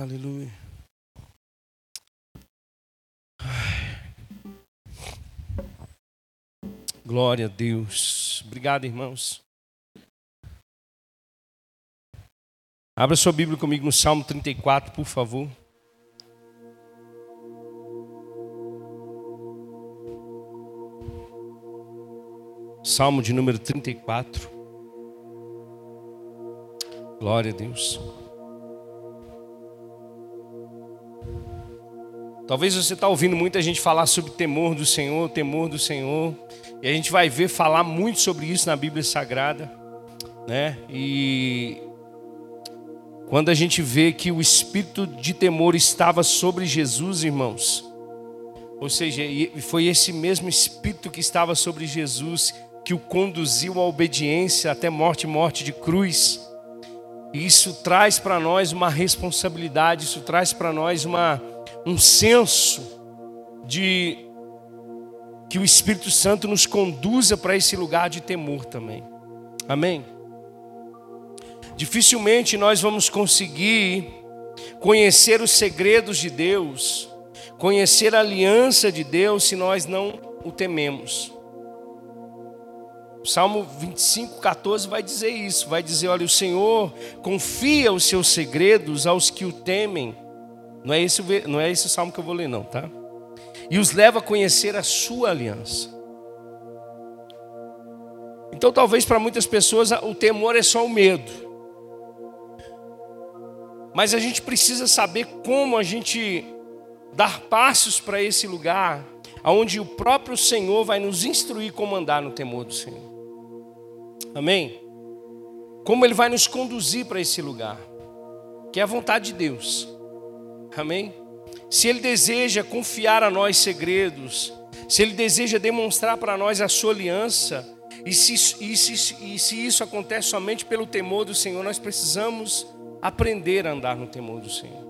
Aleluia. Glória a Deus. Obrigado, irmãos. Abra sua Bíblia comigo no Salmo 34, por favor. Salmo de número 34. Glória a Deus. Talvez você está ouvindo muita gente falar sobre temor do Senhor, temor do Senhor, e a gente vai ver falar muito sobre isso na Bíblia Sagrada, né? E quando a gente vê que o espírito de temor estava sobre Jesus, irmãos, ou seja, foi esse mesmo espírito que estava sobre Jesus que o conduziu à obediência até morte morte de cruz. Isso traz para nós uma responsabilidade, isso traz para nós uma um senso de que o Espírito Santo nos conduza para esse lugar de temor também. Amém? Dificilmente nós vamos conseguir conhecer os segredos de Deus, conhecer a aliança de Deus, se nós não o tememos. O Salmo 25, 14 vai dizer isso: vai dizer, olha, o Senhor confia os seus segredos aos que o temem não é esse, não é esse salmo que eu vou ler, não, tá? E os leva a conhecer a sua aliança. Então, talvez para muitas pessoas o temor é só o medo. Mas a gente precisa saber como a gente dar passos para esse lugar, aonde o próprio Senhor vai nos instruir como andar no temor do Senhor. Amém? Como Ele vai nos conduzir para esse lugar, que é a vontade de Deus. Amém? Se Ele deseja confiar a nós segredos, se Ele deseja demonstrar para nós a sua aliança, e se, e, se, e se isso acontece somente pelo temor do Senhor, nós precisamos aprender a andar no temor do Senhor.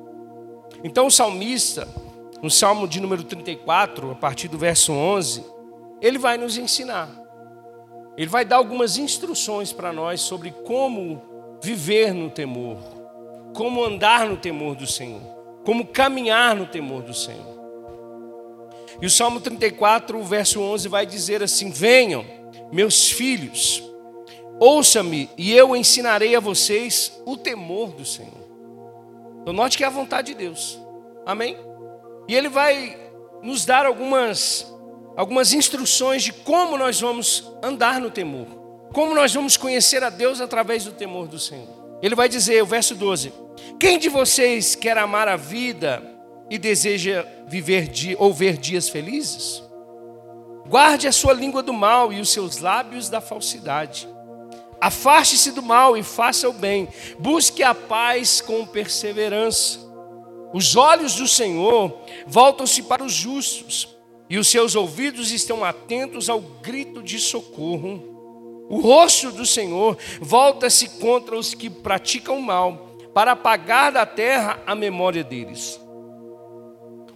Então o salmista, no Salmo de número 34, a partir do verso 11, ele vai nos ensinar. Ele vai dar algumas instruções para nós sobre como viver no temor, como andar no temor do Senhor como caminhar no temor do Senhor. E o Salmo 34, o verso 11 vai dizer assim: Venham, meus filhos, ouça-me e eu ensinarei a vocês o temor do Senhor. Então, note que é a vontade de Deus, amém? E Ele vai nos dar algumas, algumas instruções de como nós vamos andar no temor, como nós vamos conhecer a Deus através do temor do Senhor. Ele vai dizer, o verso 12: Quem de vocês quer amar a vida e deseja viver ou ver dias felizes? Guarde a sua língua do mal e os seus lábios da falsidade. Afaste-se do mal e faça o bem. Busque a paz com perseverança. Os olhos do Senhor voltam-se para os justos, e os seus ouvidos estão atentos ao grito de socorro. O rosto do Senhor volta-se contra os que praticam mal, para apagar da terra a memória deles.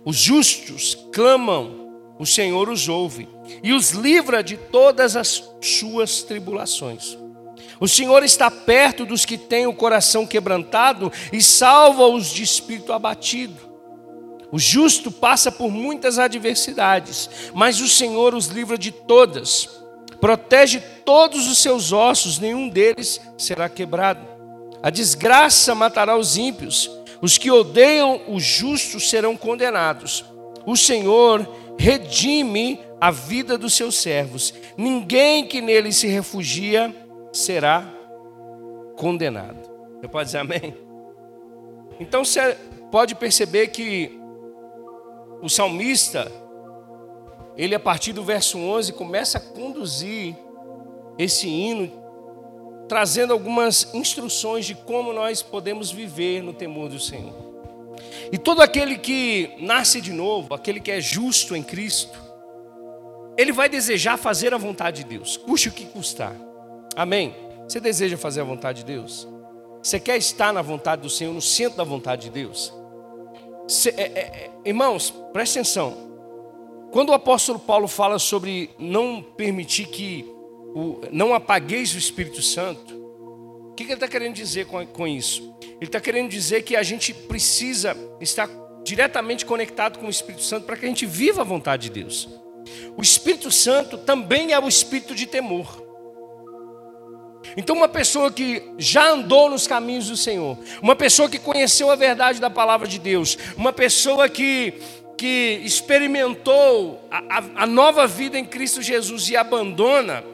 Os justos clamam, o Senhor os ouve e os livra de todas as suas tribulações. O Senhor está perto dos que têm o coração quebrantado e salva-os de espírito abatido. O justo passa por muitas adversidades, mas o Senhor os livra de todas. Protege todos os seus ossos, nenhum deles será quebrado. A desgraça matará os ímpios, os que odeiam o justo serão condenados. O Senhor redime a vida dos seus servos. Ninguém que nele se refugia será condenado. Você pode dizer amém? Então você pode perceber que o salmista ele a partir do verso 11 começa a conduzir esse hino, trazendo algumas instruções de como nós podemos viver no temor do Senhor. E todo aquele que nasce de novo, aquele que é justo em Cristo, ele vai desejar fazer a vontade de Deus, custe o que custar. Amém? Você deseja fazer a vontade de Deus? Você quer estar na vontade do Senhor, no centro da vontade de Deus? Cê, é, é, é irmãos, preste atenção. Quando o apóstolo Paulo fala sobre não permitir que o, não apagueis o Espírito Santo, que, que ele está querendo dizer com, com isso? Ele está querendo dizer que a gente precisa estar diretamente conectado com o Espírito Santo para que a gente viva a vontade de Deus. O Espírito Santo também é o espírito de temor. Então, uma pessoa que já andou nos caminhos do Senhor, uma pessoa que conheceu a verdade da palavra de Deus, uma pessoa que, que experimentou a, a, a nova vida em Cristo Jesus e abandona,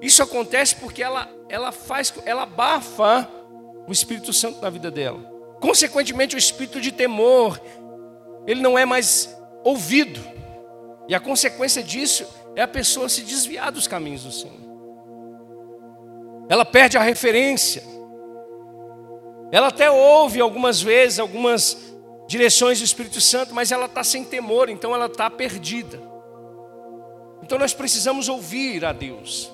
isso acontece porque ela, ela faz, ela abafa o Espírito Santo na vida dela. Consequentemente, o espírito de temor, ele não é mais ouvido. E a consequência disso é a pessoa se desviar dos caminhos do Senhor. Ela perde a referência. Ela até ouve algumas vezes algumas direções do Espírito Santo, mas ela está sem temor, então ela está perdida. Então nós precisamos ouvir a Deus.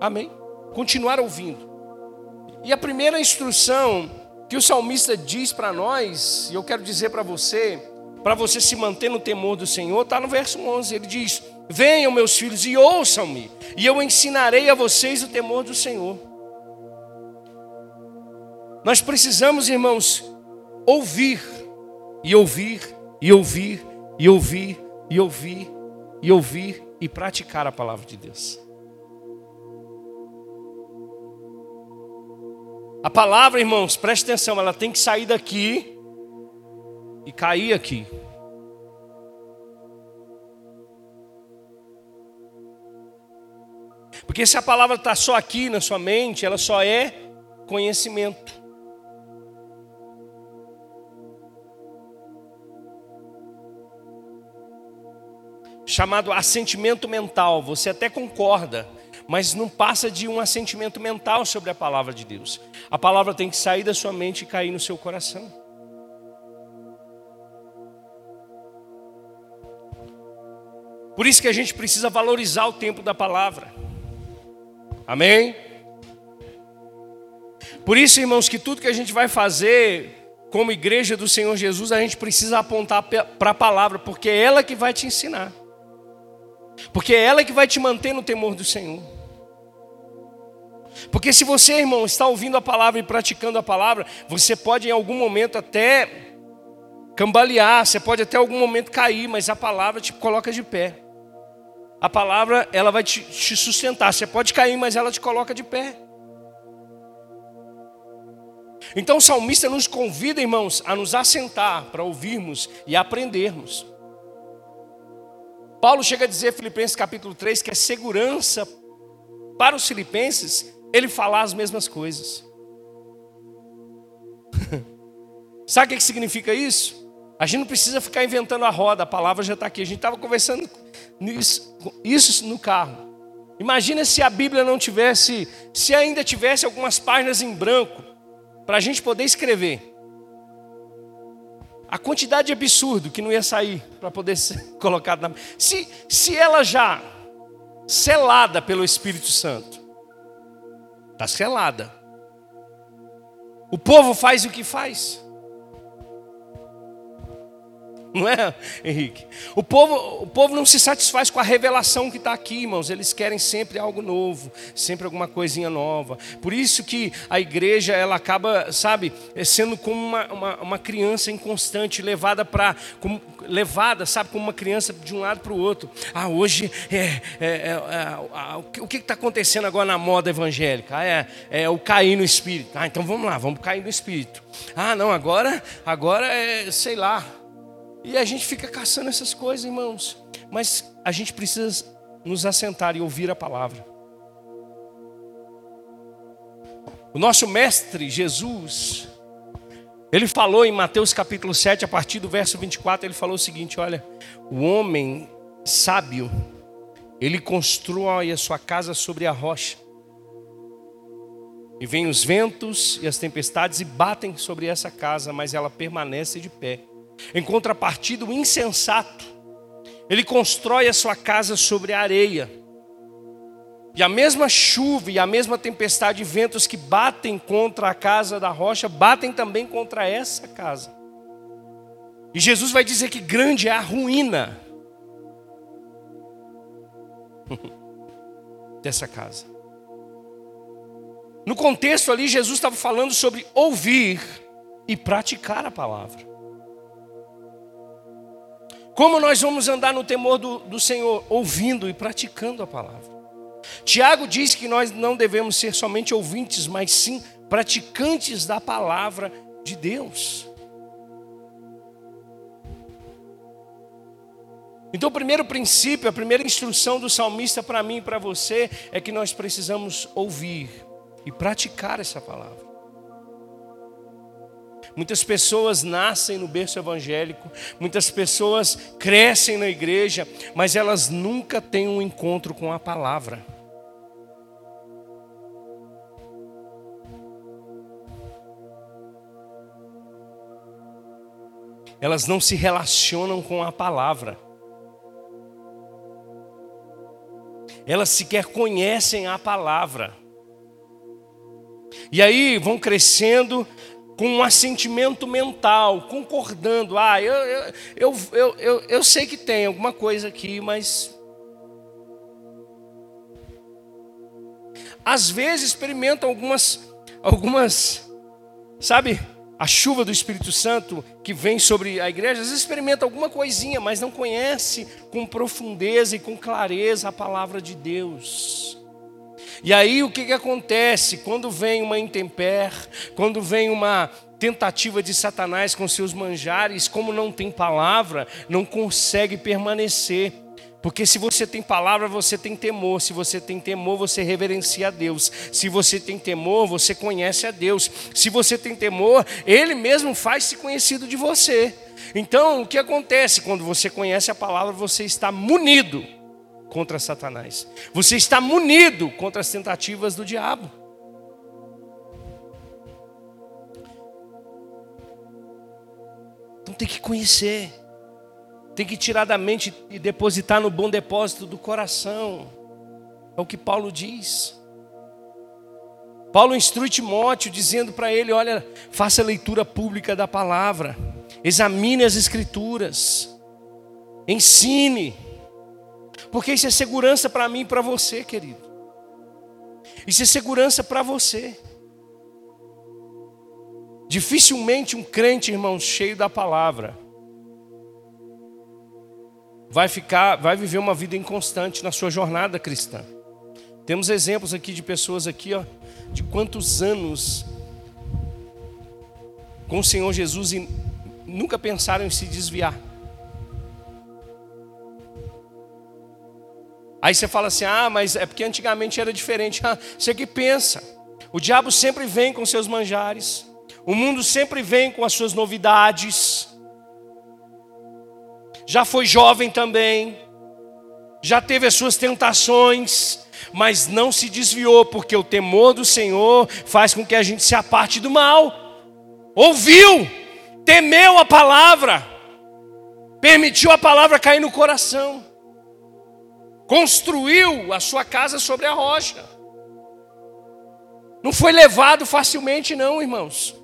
Amém? Continuar ouvindo. E a primeira instrução que o salmista diz para nós, e eu quero dizer para você, para você se manter no temor do Senhor, está no verso 11. Ele diz: Venham, meus filhos, e ouçam-me, e eu ensinarei a vocês o temor do Senhor. Nós precisamos, irmãos, ouvir, e ouvir, e ouvir, e ouvir, e ouvir, e ouvir, e praticar a palavra de Deus. A palavra, irmãos, preste atenção, ela tem que sair daqui e cair aqui. Porque se a palavra está só aqui na sua mente, ela só é conhecimento. Chamado assentimento mental. Você até concorda, mas não passa de um assentimento mental sobre a palavra de Deus. A palavra tem que sair da sua mente e cair no seu coração. Por isso que a gente precisa valorizar o tempo da palavra. Amém? Por isso, irmãos, que tudo que a gente vai fazer como igreja do Senhor Jesus, a gente precisa apontar para a palavra, porque é ela que vai te ensinar. Porque é ela que vai te manter no temor do Senhor. Porque se você, irmão, está ouvindo a palavra e praticando a palavra, você pode em algum momento até cambalear, você pode até algum momento cair, mas a palavra te coloca de pé. A palavra, ela vai te, te sustentar. Você pode cair, mas ela te coloca de pé. Então o salmista nos convida, irmãos, a nos assentar para ouvirmos e aprendermos. Paulo chega a dizer, Filipenses capítulo 3, que é segurança para os filipenses ele falar as mesmas coisas. Sabe o que significa isso? A gente não precisa ficar inventando a roda, a palavra já está aqui. A gente estava conversando isso, isso no carro. Imagina se a Bíblia não tivesse, se ainda tivesse algumas páginas em branco, para a gente poder escrever. A quantidade de absurdo que não ia sair para poder ser colocado na. Se, se ela já, selada pelo Espírito Santo, está selada. O povo faz o que faz. Não é, Henrique? O povo, o povo não se satisfaz com a revelação que está aqui, irmãos. Eles querem sempre algo novo, sempre alguma coisinha nova. Por isso que a igreja ela acaba, sabe, sendo como uma, uma, uma criança inconstante, levada para, levada, sabe, como uma criança de um lado para o outro. Ah, hoje é, é, é, é o que está acontecendo agora na moda evangélica? Ah, é, é o cair no espírito. Ah, então vamos lá, vamos cair no espírito. Ah, não, agora, agora é, sei lá e a gente fica caçando essas coisas, irmãos. Mas a gente precisa nos assentar e ouvir a palavra. O nosso mestre Jesus, ele falou em Mateus capítulo 7, a partir do verso 24, ele falou o seguinte: olha, o homem sábio, ele constrói a sua casa sobre a rocha. E vêm os ventos e as tempestades e batem sobre essa casa, mas ela permanece de pé em contrapartida, o insensato, ele constrói a sua casa sobre a areia. E a mesma chuva e a mesma tempestade de ventos que batem contra a casa da rocha, batem também contra essa casa. E Jesus vai dizer que grande é a ruína dessa casa. No contexto ali, Jesus estava falando sobre ouvir e praticar a palavra. Como nós vamos andar no temor do, do Senhor? Ouvindo e praticando a palavra. Tiago diz que nós não devemos ser somente ouvintes, mas sim praticantes da palavra de Deus. Então, o primeiro princípio, a primeira instrução do salmista para mim e para você é que nós precisamos ouvir e praticar essa palavra. Muitas pessoas nascem no berço evangélico, muitas pessoas crescem na igreja, mas elas nunca têm um encontro com a palavra. Elas não se relacionam com a palavra. Elas sequer conhecem a palavra. E aí vão crescendo com um assentimento mental, concordando. Ah, eu, eu, eu, eu, eu, sei que tem alguma coisa aqui, mas. Às vezes experimentam algumas, algumas, sabe, a chuva do Espírito Santo que vem sobre a igreja, às vezes experimenta alguma coisinha, mas não conhece com profundeza e com clareza a palavra de Deus. E aí o que, que acontece? Quando vem uma intempérie, quando vem uma tentativa de Satanás com seus manjares, como não tem palavra, não consegue permanecer. Porque se você tem palavra, você tem temor. Se você tem temor, você reverencia a Deus. Se você tem temor, você conhece a Deus. Se você tem temor, Ele mesmo faz-se conhecido de você. Então, o que acontece? Quando você conhece a palavra, você está munido contra Satanás. Você está munido contra as tentativas do diabo. Então tem que conhecer. Tem que tirar da mente e depositar no bom depósito do coração. É o que Paulo diz. Paulo instrui Timóteo dizendo para ele: olha, faça leitura pública da palavra, examine as escrituras, ensine. Porque isso é segurança para mim e para você, querido. Isso é segurança para você. Dificilmente um crente, irmão, cheio da palavra, vai ficar, vai viver uma vida inconstante na sua jornada cristã. Temos exemplos aqui de pessoas aqui, ó, de quantos anos com o Senhor Jesus e nunca pensaram em se desviar. Aí você fala assim: ah, mas é porque antigamente era diferente. Ah, você que pensa. O diabo sempre vem com seus manjares. O mundo sempre vem com as suas novidades. Já foi jovem também. Já teve as suas tentações. Mas não se desviou, porque o temor do Senhor faz com que a gente se aparte do mal. Ouviu, temeu a palavra, permitiu a palavra cair no coração construiu a sua casa sobre a rocha. Não foi levado facilmente, não, irmãos.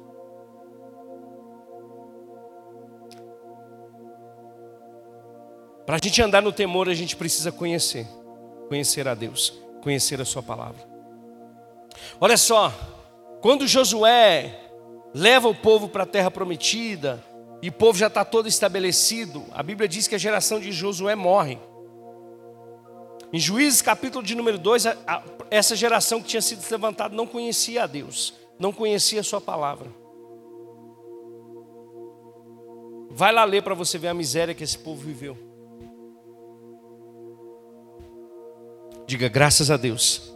Para a gente andar no temor, a gente precisa conhecer, conhecer a Deus, conhecer a Sua palavra. Olha só, quando Josué leva o povo para a terra prometida, e o povo já está todo estabelecido, a Bíblia diz que a geração de Josué morre. Em Juízes capítulo de número 2, essa geração que tinha sido levantada não conhecia a Deus, não conhecia a sua palavra. Vai lá ler para você ver a miséria que esse povo viveu. Diga graças a Deus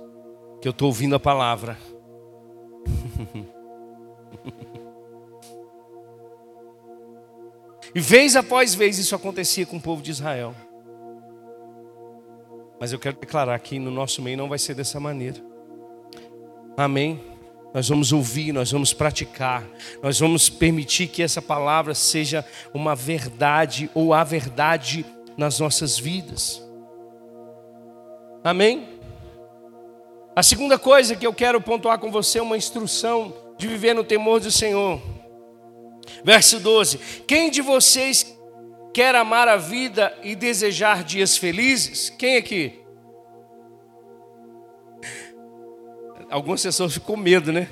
que eu estou ouvindo a palavra. e vez após vez isso acontecia com o povo de Israel. Mas eu quero declarar que no nosso meio não vai ser dessa maneira. Amém? Nós vamos ouvir, nós vamos praticar, nós vamos permitir que essa palavra seja uma verdade ou a verdade nas nossas vidas. Amém? A segunda coisa que eu quero pontuar com você é uma instrução de viver no temor do Senhor. Verso 12: Quem de vocês quer amar a vida e desejar dias felizes? Quem aqui? algumas pessoas ficam com medo, né?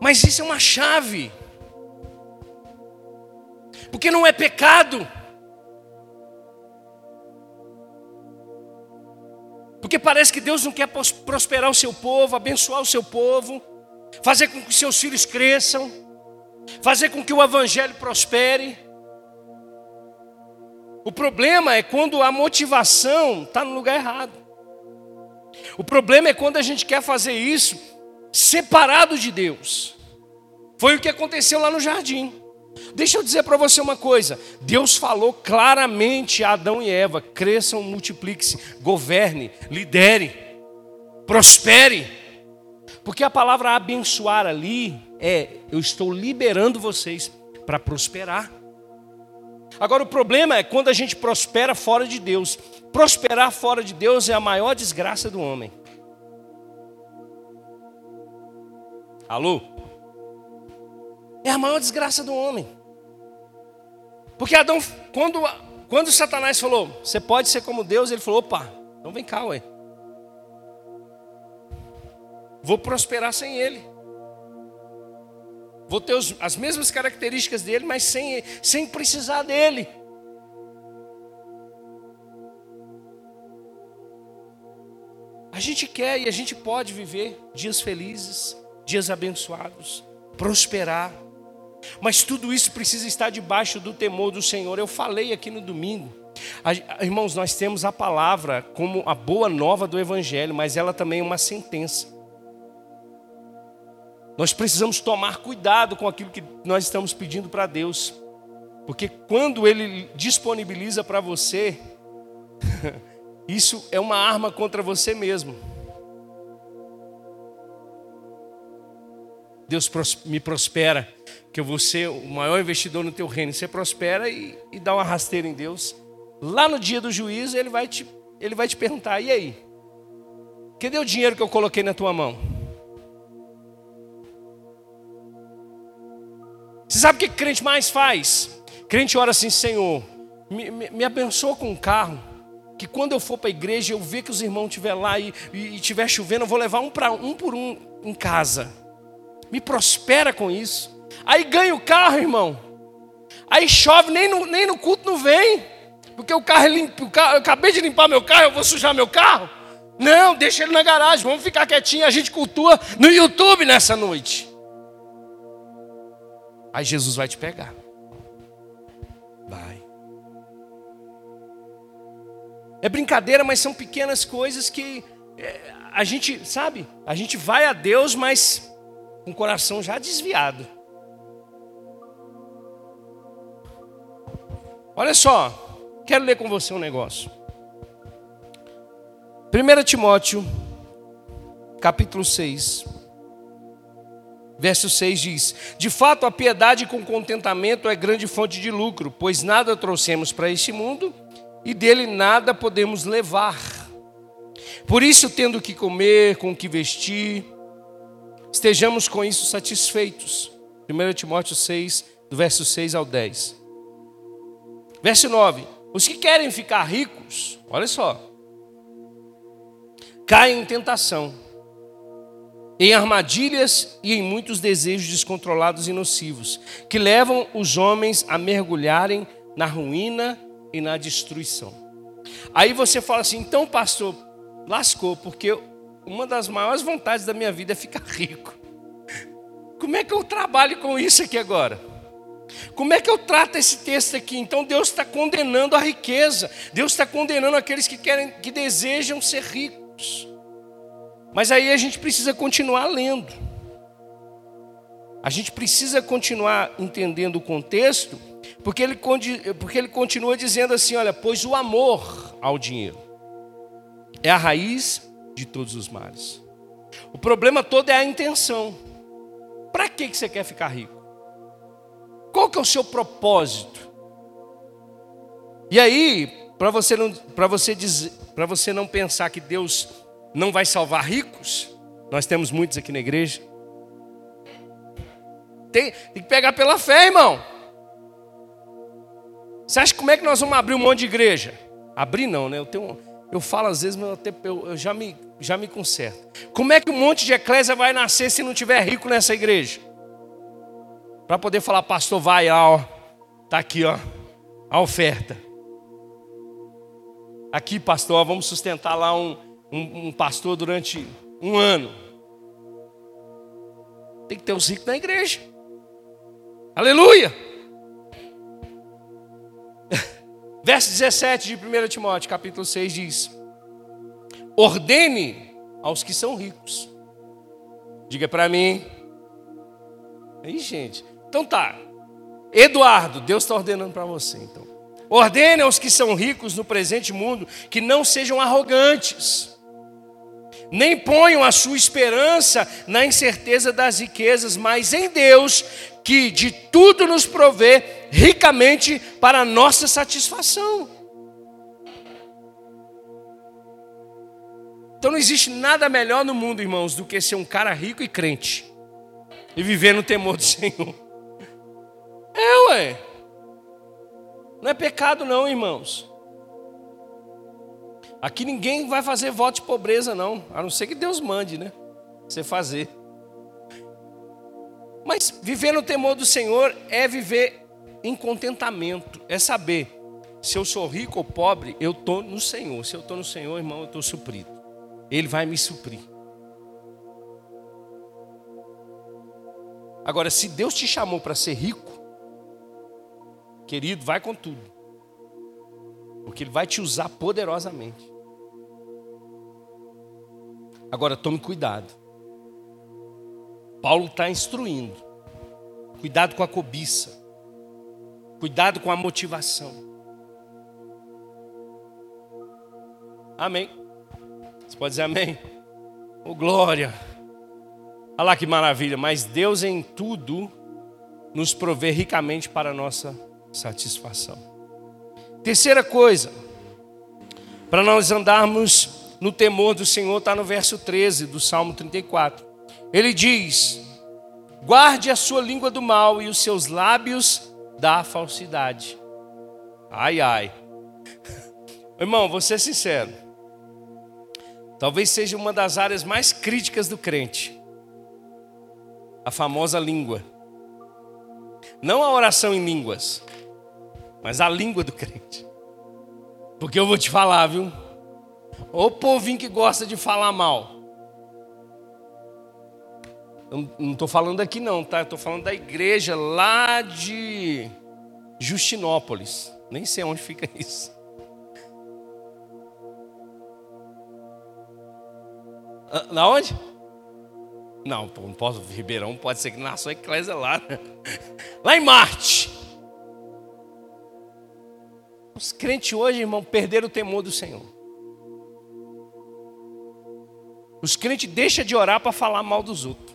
Mas isso é uma chave. Porque não é pecado. Porque parece que Deus não quer prosperar o seu povo, abençoar o seu povo, fazer com que seus filhos cresçam, fazer com que o evangelho prospere. O problema é quando a motivação está no lugar errado. O problema é quando a gente quer fazer isso separado de Deus. Foi o que aconteceu lá no jardim. Deixa eu dizer para você uma coisa: Deus falou claramente a Adão e Eva: cresçam, multiplique-se, governe, lidere, prospere. Porque a palavra abençoar ali é: eu estou liberando vocês para prosperar. Agora o problema é quando a gente prospera fora de Deus. Prosperar fora de Deus é a maior desgraça do homem. Alô? É a maior desgraça do homem. Porque Adão, quando, quando Satanás falou, você pode ser como Deus, ele falou, opa, então vem cá, ué. Vou prosperar sem ele. Vou ter os, as mesmas características dele, mas sem, sem precisar dele. A gente quer e a gente pode viver dias felizes, dias abençoados, prosperar. Mas tudo isso precisa estar debaixo do temor do Senhor. Eu falei aqui no domingo. Irmãos, nós temos a palavra como a boa nova do Evangelho, mas ela também é uma sentença. Nós precisamos tomar cuidado com aquilo que nós estamos pedindo para Deus, porque quando Ele disponibiliza para você, isso é uma arma contra você mesmo. Deus me prospera, que eu vou ser o maior investidor no teu reino. Você prospera e, e dá uma rasteira em Deus. Lá no dia do juízo, ele vai, te, ele vai te perguntar: e aí? Cadê o dinheiro que eu coloquei na tua mão? Você sabe o que crente mais faz? Crente ora assim: Senhor, me, me, me abençoa com um carro. Que quando eu for para a igreja, eu ver que os irmãos estiver lá e estiver chovendo, eu vou levar um, pra, um por um em casa me prospera com isso. Aí ganha o carro, irmão. Aí chove, nem no, nem no culto não vem. Porque o carro é limpo, o carro, eu acabei de limpar meu carro, eu vou sujar meu carro? Não, deixa ele na garagem, vamos ficar quietinho, a gente cultua no YouTube nessa noite. Aí Jesus vai te pegar. Vai. É brincadeira, mas são pequenas coisas que é, a gente, sabe? A gente vai a Deus, mas com o coração já desviado. Olha só, quero ler com você um negócio. 1 Timóteo, capítulo 6, verso 6 diz: De fato, a piedade com contentamento é grande fonte de lucro, pois nada trouxemos para este mundo e dele nada podemos levar. Por isso, tendo que comer, com o que vestir, estejamos com isso satisfeitos. 1 Timóteo 6, do verso 6 ao 10. Verso 9: Os que querem ficar ricos, olha só, caem em tentação, em armadilhas e em muitos desejos descontrolados e nocivos, que levam os homens a mergulharem na ruína e na destruição. Aí você fala assim, então, pastor, lascou, porque uma das maiores vontades da minha vida é ficar rico. Como é que eu trabalho com isso aqui agora? Como é que eu trato esse texto aqui? Então Deus está condenando a riqueza. Deus está condenando aqueles que querem, que desejam ser ricos. Mas aí a gente precisa continuar lendo. A gente precisa continuar entendendo o contexto, porque ele, porque ele continua dizendo assim: olha, pois o amor ao dinheiro é a raiz de todos os males. O problema todo é a intenção. Para que você quer ficar rico? Qual que é o seu propósito? E aí, para você não, você você não pensar que Deus não vai salvar ricos, nós temos muitos aqui na igreja. Tem, tem que pegar pela fé, irmão. Você acha como é que nós vamos abrir um monte de igreja? Abrir não, né? Eu tenho, Eu falo às vezes, mas eu, até, eu, eu já, me, já me conserto. Como é que um monte de eclésia vai nascer se não tiver rico nessa igreja? Para poder falar, pastor, vai, ó, tá aqui, ó, a oferta. Aqui, pastor, ó, vamos sustentar lá um, um, um pastor durante um ano. Tem que ter os ricos na igreja. Aleluia! Verso 17 de 1 Timóteo, capítulo 6 diz: Ordene aos que são ricos. Diga para mim. Aí, gente. Então tá. Eduardo, Deus está ordenando para você, então. Ordene aos que são ricos no presente mundo que não sejam arrogantes, nem ponham a sua esperança na incerteza das riquezas, mas em Deus, que de tudo nos provê ricamente para a nossa satisfação. Então não existe nada melhor no mundo, irmãos, do que ser um cara rico e crente e viver no temor do Senhor. É, ué. Não é pecado, não, irmãos. Aqui ninguém vai fazer voto de pobreza, não, a não ser que Deus mande, né? Você fazer. Mas viver no temor do Senhor é viver em contentamento, é saber se eu sou rico ou pobre, eu estou no Senhor. Se eu estou no Senhor, irmão, eu estou suprido. Ele vai me suprir. Agora, se Deus te chamou para ser rico, querido, vai com tudo, porque Ele vai te usar poderosamente. Agora, tome cuidado. Paulo está instruindo. Cuidado com a cobiça. Cuidado com a motivação. Amém. Você pode dizer amém? Oh, glória. Olha lá que maravilha. Mas Deus em tudo nos provê ricamente para a nossa satisfação. Terceira coisa, para nós andarmos no temor do Senhor, está no verso 13 do Salmo 34. Ele diz: guarde a sua língua do mal e os seus lábios da falsidade. Ai, ai. Irmão, vou ser sincero. Talvez seja uma das áreas mais críticas do crente. A famosa língua. Não a oração em línguas, mas a língua do crente. Porque eu vou te falar, viu? O povinho que gosta de falar mal. Eu não estou falando aqui não, tá? Estou falando da igreja lá de Justinópolis. Nem sei onde fica isso. Ah, na onde? Não, não posso. Ribeirão pode ser que nasceu a eclésia lá. Né? Lá em Marte. Os crentes hoje, irmão, perderam o temor do Senhor. Os crentes deixam de orar para falar mal dos outros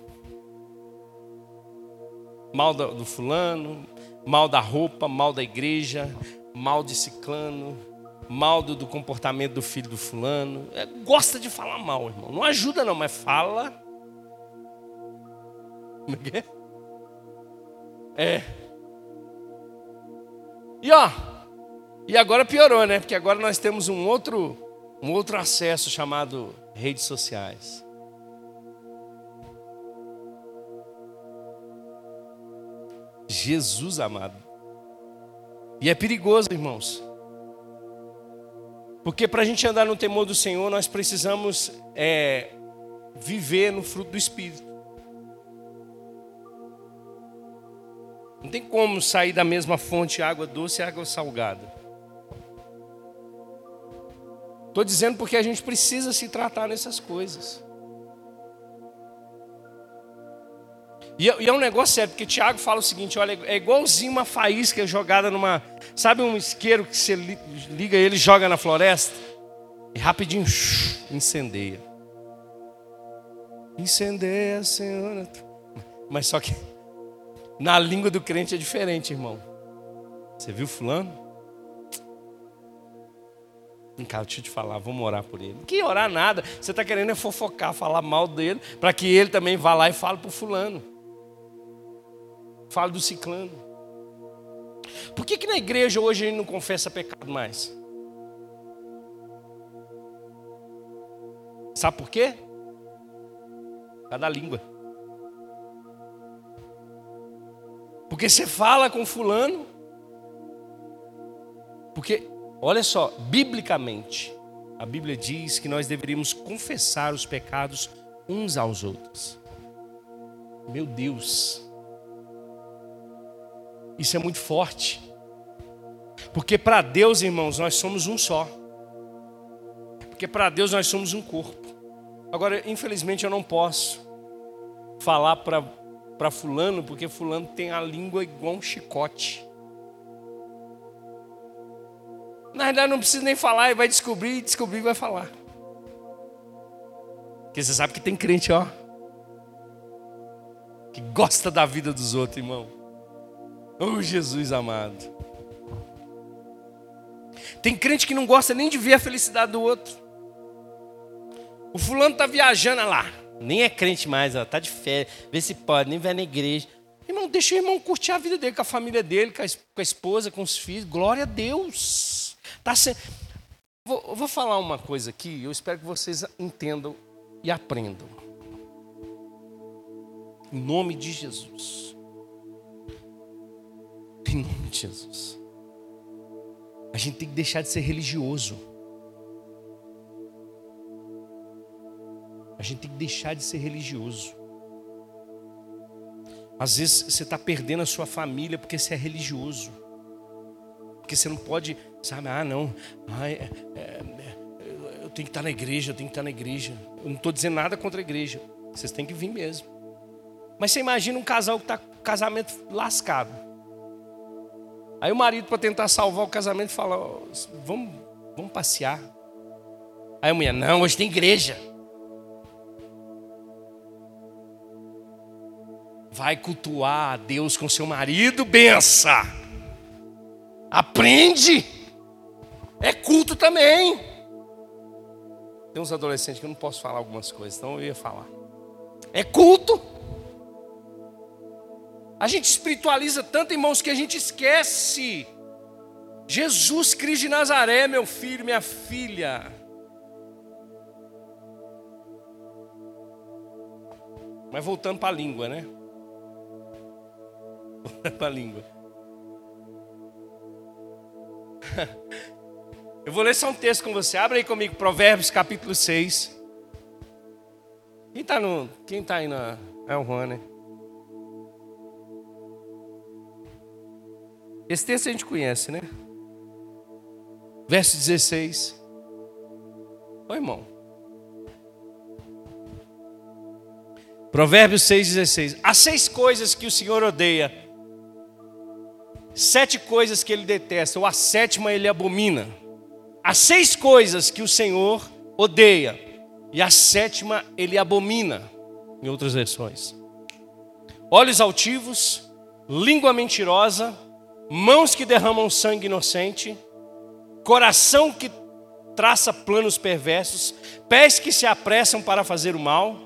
mal do, fulano, mal da roupa, mal da igreja, mal de ciclano, mal do, do comportamento do filho do fulano. É, gosta de falar mal, irmão. Não ajuda não, mas fala. Como é que é? É. E ó, e agora piorou, né? Porque agora nós temos um outro, um outro acesso chamado redes sociais. Jesus amado. E é perigoso, irmãos. Porque para a gente andar no temor do Senhor, nós precisamos é, viver no fruto do Espírito. Não tem como sair da mesma fonte água doce e água salgada. Estou dizendo porque a gente precisa se tratar nessas coisas. E, é, e é um negócio sério, porque Tiago fala o seguinte: olha, é igualzinho uma faísca jogada numa. Sabe um isqueiro que você liga ele joga na floresta? E rapidinho incendeia. Incendeia, Senhor. Mas só que na língua do crente é diferente, irmão. Você viu fulano? Vem cá, deixa eu te falar, vamos orar por ele. Que orar nada. Você está querendo é fofocar, falar mal dele, para que ele também vá lá e fale para o fulano. Fala do ciclano. Por que, que na igreja hoje a gente não confessa pecado mais? Sabe por quê? Cada língua. Porque você fala com fulano. Porque, olha só, biblicamente, a Bíblia diz que nós deveríamos confessar os pecados uns aos outros. Meu Deus. Isso é muito forte. Porque para Deus, irmãos, nós somos um só. Porque para Deus nós somos um corpo. Agora, infelizmente, eu não posso falar para Fulano, porque Fulano tem a língua igual um chicote. Na verdade, não precisa nem falar, ele vai descobrir, descobrir e vai falar. Porque você sabe que tem crente, ó, que gosta da vida dos outros, irmão. Oh, Jesus amado. Tem crente que não gosta nem de ver a felicidade do outro. O fulano tá viajando lá, nem é crente mais, ó, tá de férias, vê se pode, nem vai na igreja. Irmão, deixa o irmão curtir a vida dele com a família dele, com a esposa, com os filhos. Glória a Deus. Tá se... vou, vou falar uma coisa aqui, eu espero que vocês entendam e aprendam. Em nome de Jesus. Em nome de Jesus. A gente tem que deixar de ser religioso. A gente tem que deixar de ser religioso. Às vezes você está perdendo a sua família porque você é religioso. Porque você não pode, sabe, ah, não, ah, é, é, eu tenho que estar na igreja, eu tenho que estar na igreja. Eu não estou dizendo nada contra a igreja. Vocês têm que vir mesmo. Mas você imagina um casal que está com casamento lascado. Aí o marido, para tentar salvar o casamento, fala: vamos, vamos passear. Aí a mulher: não, hoje tem igreja. Vai cultuar a Deus com seu marido, bença. Aprende. É culto também. Tem uns adolescentes que eu não posso falar algumas coisas, então eu ia falar. É culto. A gente espiritualiza tanto, irmãos, que a gente esquece. Jesus Cristo de Nazaré, meu filho, minha filha. Mas voltando para a língua, né? Voltando para a língua. Eu vou ler só um texto com você. Abre aí comigo, Provérbios capítulo 6. Quem está no. Quem tá aí na. É o Juan, né? Esse texto a gente conhece, né? Verso 16. Ô irmão. Provérbios 6,16. Há seis coisas que o Senhor odeia, sete coisas que ele detesta, ou a sétima ele abomina. Há seis coisas que o Senhor odeia, e a sétima ele abomina, em outras versões: olhos altivos, língua mentirosa, mãos que derramam sangue inocente, coração que traça planos perversos, pés que se apressam para fazer o mal,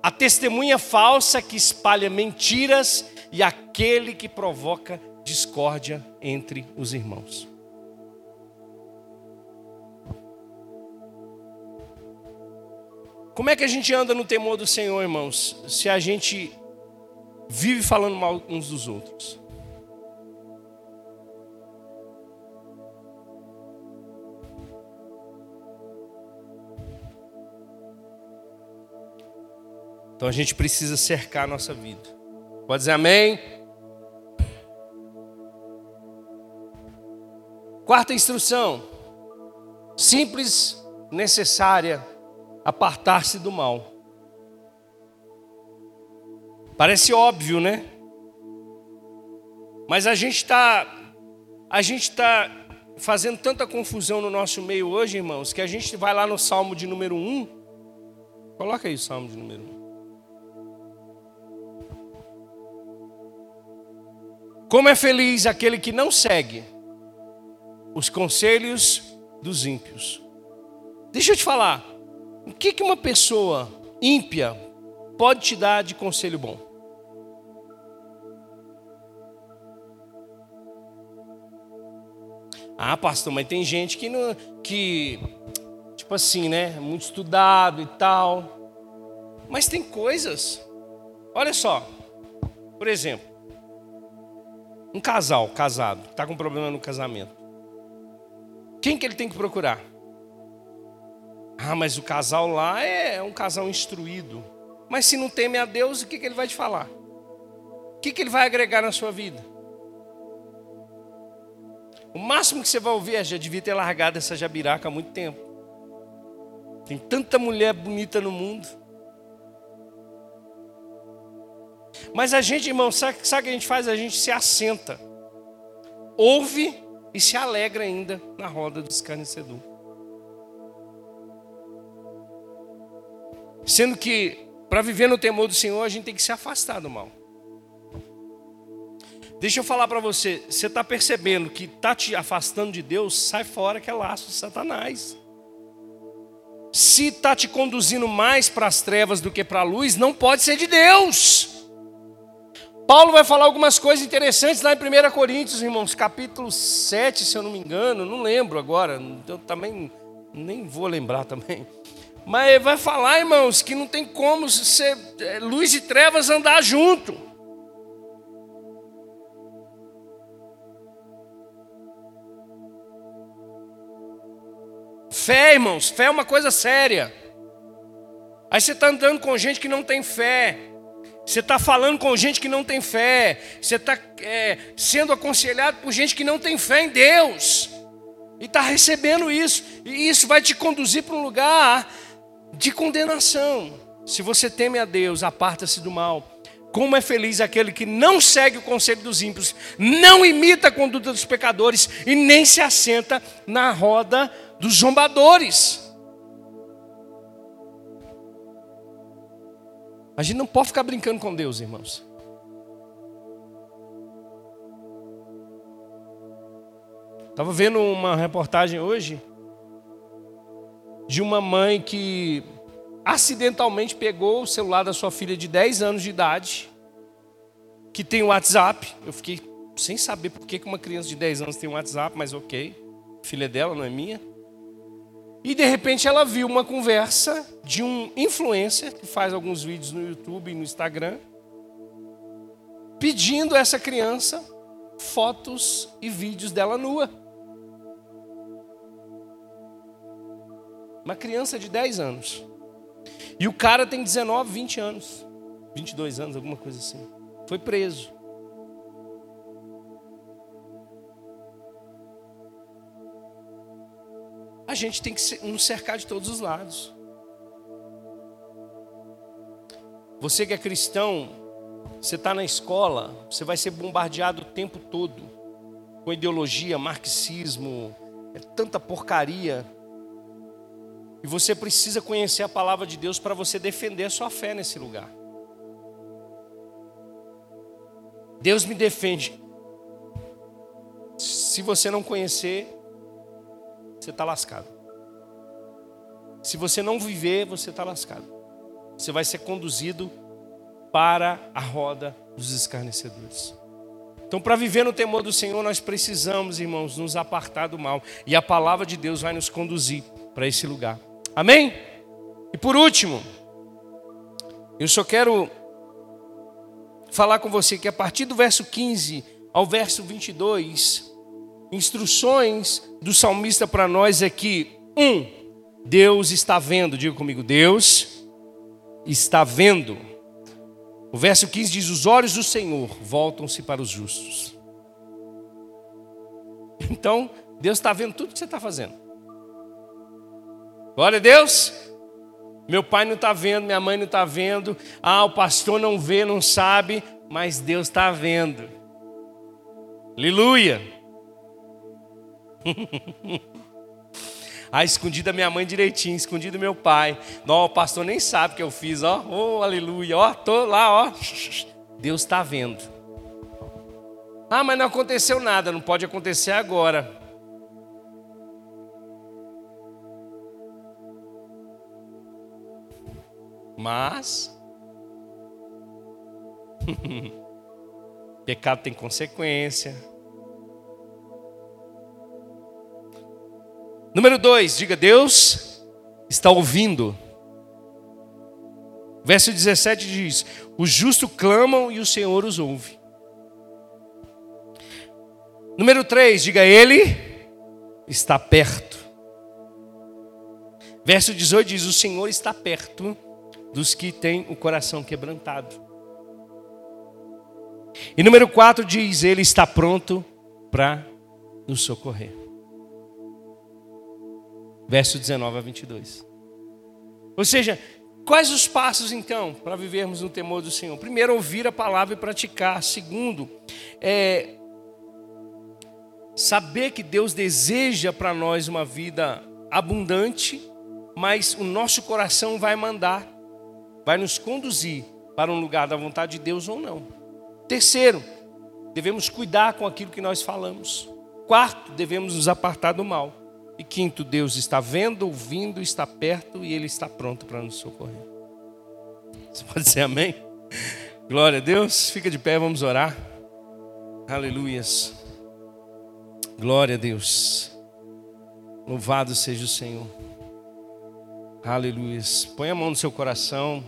a testemunha falsa que espalha mentiras e aquele que provoca discórdia entre os irmãos. Como é que a gente anda no temor do Senhor, irmãos, se a gente vive falando mal uns dos outros? Então a gente precisa cercar a nossa vida. Pode dizer amém? Quarta instrução. Simples, necessária, apartar-se do mal. Parece óbvio, né? Mas a gente está, a gente está fazendo tanta confusão no nosso meio hoje, irmãos, que a gente vai lá no Salmo de número 1. Coloca aí o Salmo de número 1. Como é feliz aquele que não segue os conselhos dos ímpios. Deixa eu te falar, o que, que uma pessoa ímpia pode te dar de conselho bom? Ah, pastor, mas tem gente que não. que. Tipo assim, né? Muito estudado e tal. Mas tem coisas. Olha só. Por exemplo, um casal casado, está com problema no casamento. Quem que ele tem que procurar? Ah, mas o casal lá é um casal instruído. Mas se não teme a Deus, o que, que ele vai te falar? O que, que ele vai agregar na sua vida? O máximo que você vai ouvir é: já devia ter largado essa jabiraca há muito tempo. Tem tanta mulher bonita no mundo. Mas a gente, irmão, sabe, sabe o que a gente faz? A gente se assenta, ouve e se alegra ainda na roda do escarnecedor. Sendo que, para viver no temor do Senhor, a gente tem que se afastar do mal. Deixa eu falar para você, você está percebendo que está te afastando de Deus, sai fora que é laço de Satanás. Se está te conduzindo mais para as trevas do que para a luz, não pode ser de Deus. Paulo vai falar algumas coisas interessantes lá em 1 Coríntios, irmãos, capítulo 7, se eu não me engano, não lembro agora, eu também nem vou lembrar também. Mas vai falar, irmãos, que não tem como ser é, luz e trevas andar junto. Fé, irmãos, fé é uma coisa séria. Aí você está andando com gente que não tem fé. Você está falando com gente que não tem fé. Você está é, sendo aconselhado por gente que não tem fé em Deus. E está recebendo isso. E isso vai te conduzir para um lugar de condenação. Se você teme a Deus, aparta-se do mal. Como é feliz aquele que não segue o conselho dos ímpios, não imita a conduta dos pecadores e nem se assenta na roda dos zombadores. A gente não pode ficar brincando com Deus, irmãos. Estava vendo uma reportagem hoje de uma mãe que acidentalmente pegou o celular da sua filha de 10 anos de idade, que tem o WhatsApp. Eu fiquei sem saber por que uma criança de 10 anos tem um WhatsApp, mas ok. Filha dela, não é minha. E de repente ela viu uma conversa de um influencer que faz alguns vídeos no YouTube e no Instagram, pedindo a essa criança fotos e vídeos dela nua. Uma criança de 10 anos. E o cara tem 19, 20 anos. 22 anos, alguma coisa assim. Foi preso. A gente tem que nos cercar de todos os lados. Você que é cristão, você está na escola, você vai ser bombardeado o tempo todo com ideologia, marxismo, é tanta porcaria. E você precisa conhecer a palavra de Deus para você defender a sua fé nesse lugar. Deus me defende. Se você não conhecer, você está lascado. Se você não viver, você está lascado. Você vai ser conduzido para a roda dos escarnecedores. Então, para viver no temor do Senhor, nós precisamos, irmãos, nos apartar do mal. E a palavra de Deus vai nos conduzir para esse lugar. Amém? E por último, eu só quero falar com você que a partir do verso 15 ao verso 22, instruções do salmista para nós é que, um, Deus está vendo, diga comigo, Deus está vendo. O verso 15 diz: Os olhos do Senhor voltam-se para os justos. Então, Deus está vendo tudo que você está fazendo. Glória a Deus. Meu pai não está vendo, minha mãe não está vendo. Ah, o pastor não vê, não sabe, mas Deus está vendo. Aleluia. Ah, escondi da minha mãe direitinho, escondi do meu pai. Não, o pastor nem sabe o que eu fiz, ó. Oh, aleluia, ó, tô lá, ó. Deus está vendo. Ah, mas não aconteceu nada, não pode acontecer agora. Mas pecado tem consequência. Número dois, diga Deus está ouvindo. Verso 17 diz: Os justos clamam e o Senhor os ouve. Número 3, diga ele está perto. Verso 18 diz: O Senhor está perto dos que têm o coração quebrantado. E número 4 diz: Ele está pronto para nos socorrer. Verso 19 a 22. Ou seja, quais os passos então para vivermos no temor do Senhor? Primeiro, ouvir a palavra e praticar. Segundo, é, saber que Deus deseja para nós uma vida abundante, mas o nosso coração vai mandar, vai nos conduzir para um lugar da vontade de Deus ou não. Terceiro, devemos cuidar com aquilo que nós falamos. Quarto, devemos nos apartar do mal. E quinto, Deus está vendo, ouvindo, está perto e Ele está pronto para nos socorrer. Você pode dizer amém? Glória a Deus. Fica de pé, vamos orar. Aleluias. Glória a Deus. Louvado seja o Senhor. Aleluia. Põe a mão no seu coração.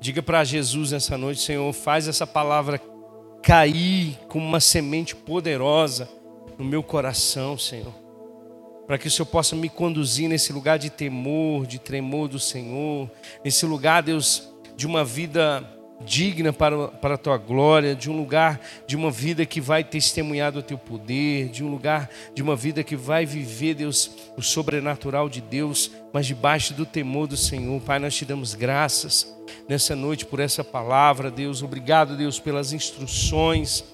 Diga para Jesus nessa noite, Senhor, faz essa palavra cair como uma semente poderosa no meu coração, Senhor. Para que o Senhor possa me conduzir nesse lugar de temor, de tremor do Senhor, nesse lugar, Deus, de uma vida digna para, para a tua glória, de um lugar, de uma vida que vai testemunhar do teu poder, de um lugar, de uma vida que vai viver, Deus, o sobrenatural de Deus, mas debaixo do temor do Senhor. Pai, nós te damos graças nessa noite por essa palavra, Deus. Obrigado, Deus, pelas instruções,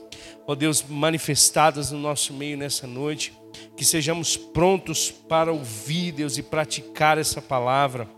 ó Deus, manifestadas no nosso meio nessa noite. Que sejamos prontos para ouvir, Deus, e praticar essa palavra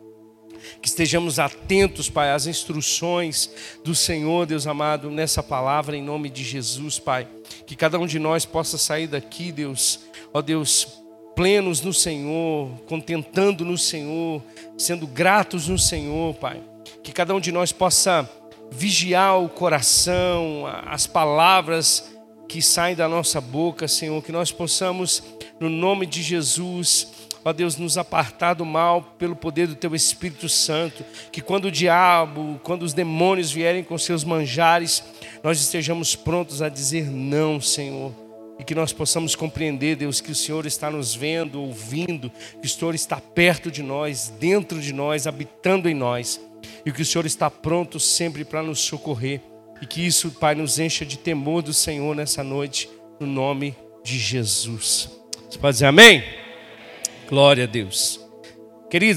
que estejamos atentos, Pai, às instruções do Senhor, Deus amado, nessa palavra, em nome de Jesus, Pai. Que cada um de nós possa sair daqui, Deus, ó Deus, plenos no Senhor, contentando no Senhor, sendo gratos no Senhor, Pai. Que cada um de nós possa vigiar o coração, as palavras que saem da nossa boca, Senhor, que nós possamos, no nome de Jesus, ó Deus, nos apartar do mal pelo poder do Teu Espírito Santo, que quando o diabo, quando os demônios vierem com seus manjares, nós estejamos prontos a dizer não, Senhor. E que nós possamos compreender, Deus, que o Senhor está nos vendo, ouvindo, que o Senhor está perto de nós, dentro de nós, habitando em nós, e que o Senhor está pronto sempre para nos socorrer. E que isso, Pai, nos encha de temor do Senhor nessa noite, no nome de Jesus. Você pode dizer amém? Glória a Deus. Queridos,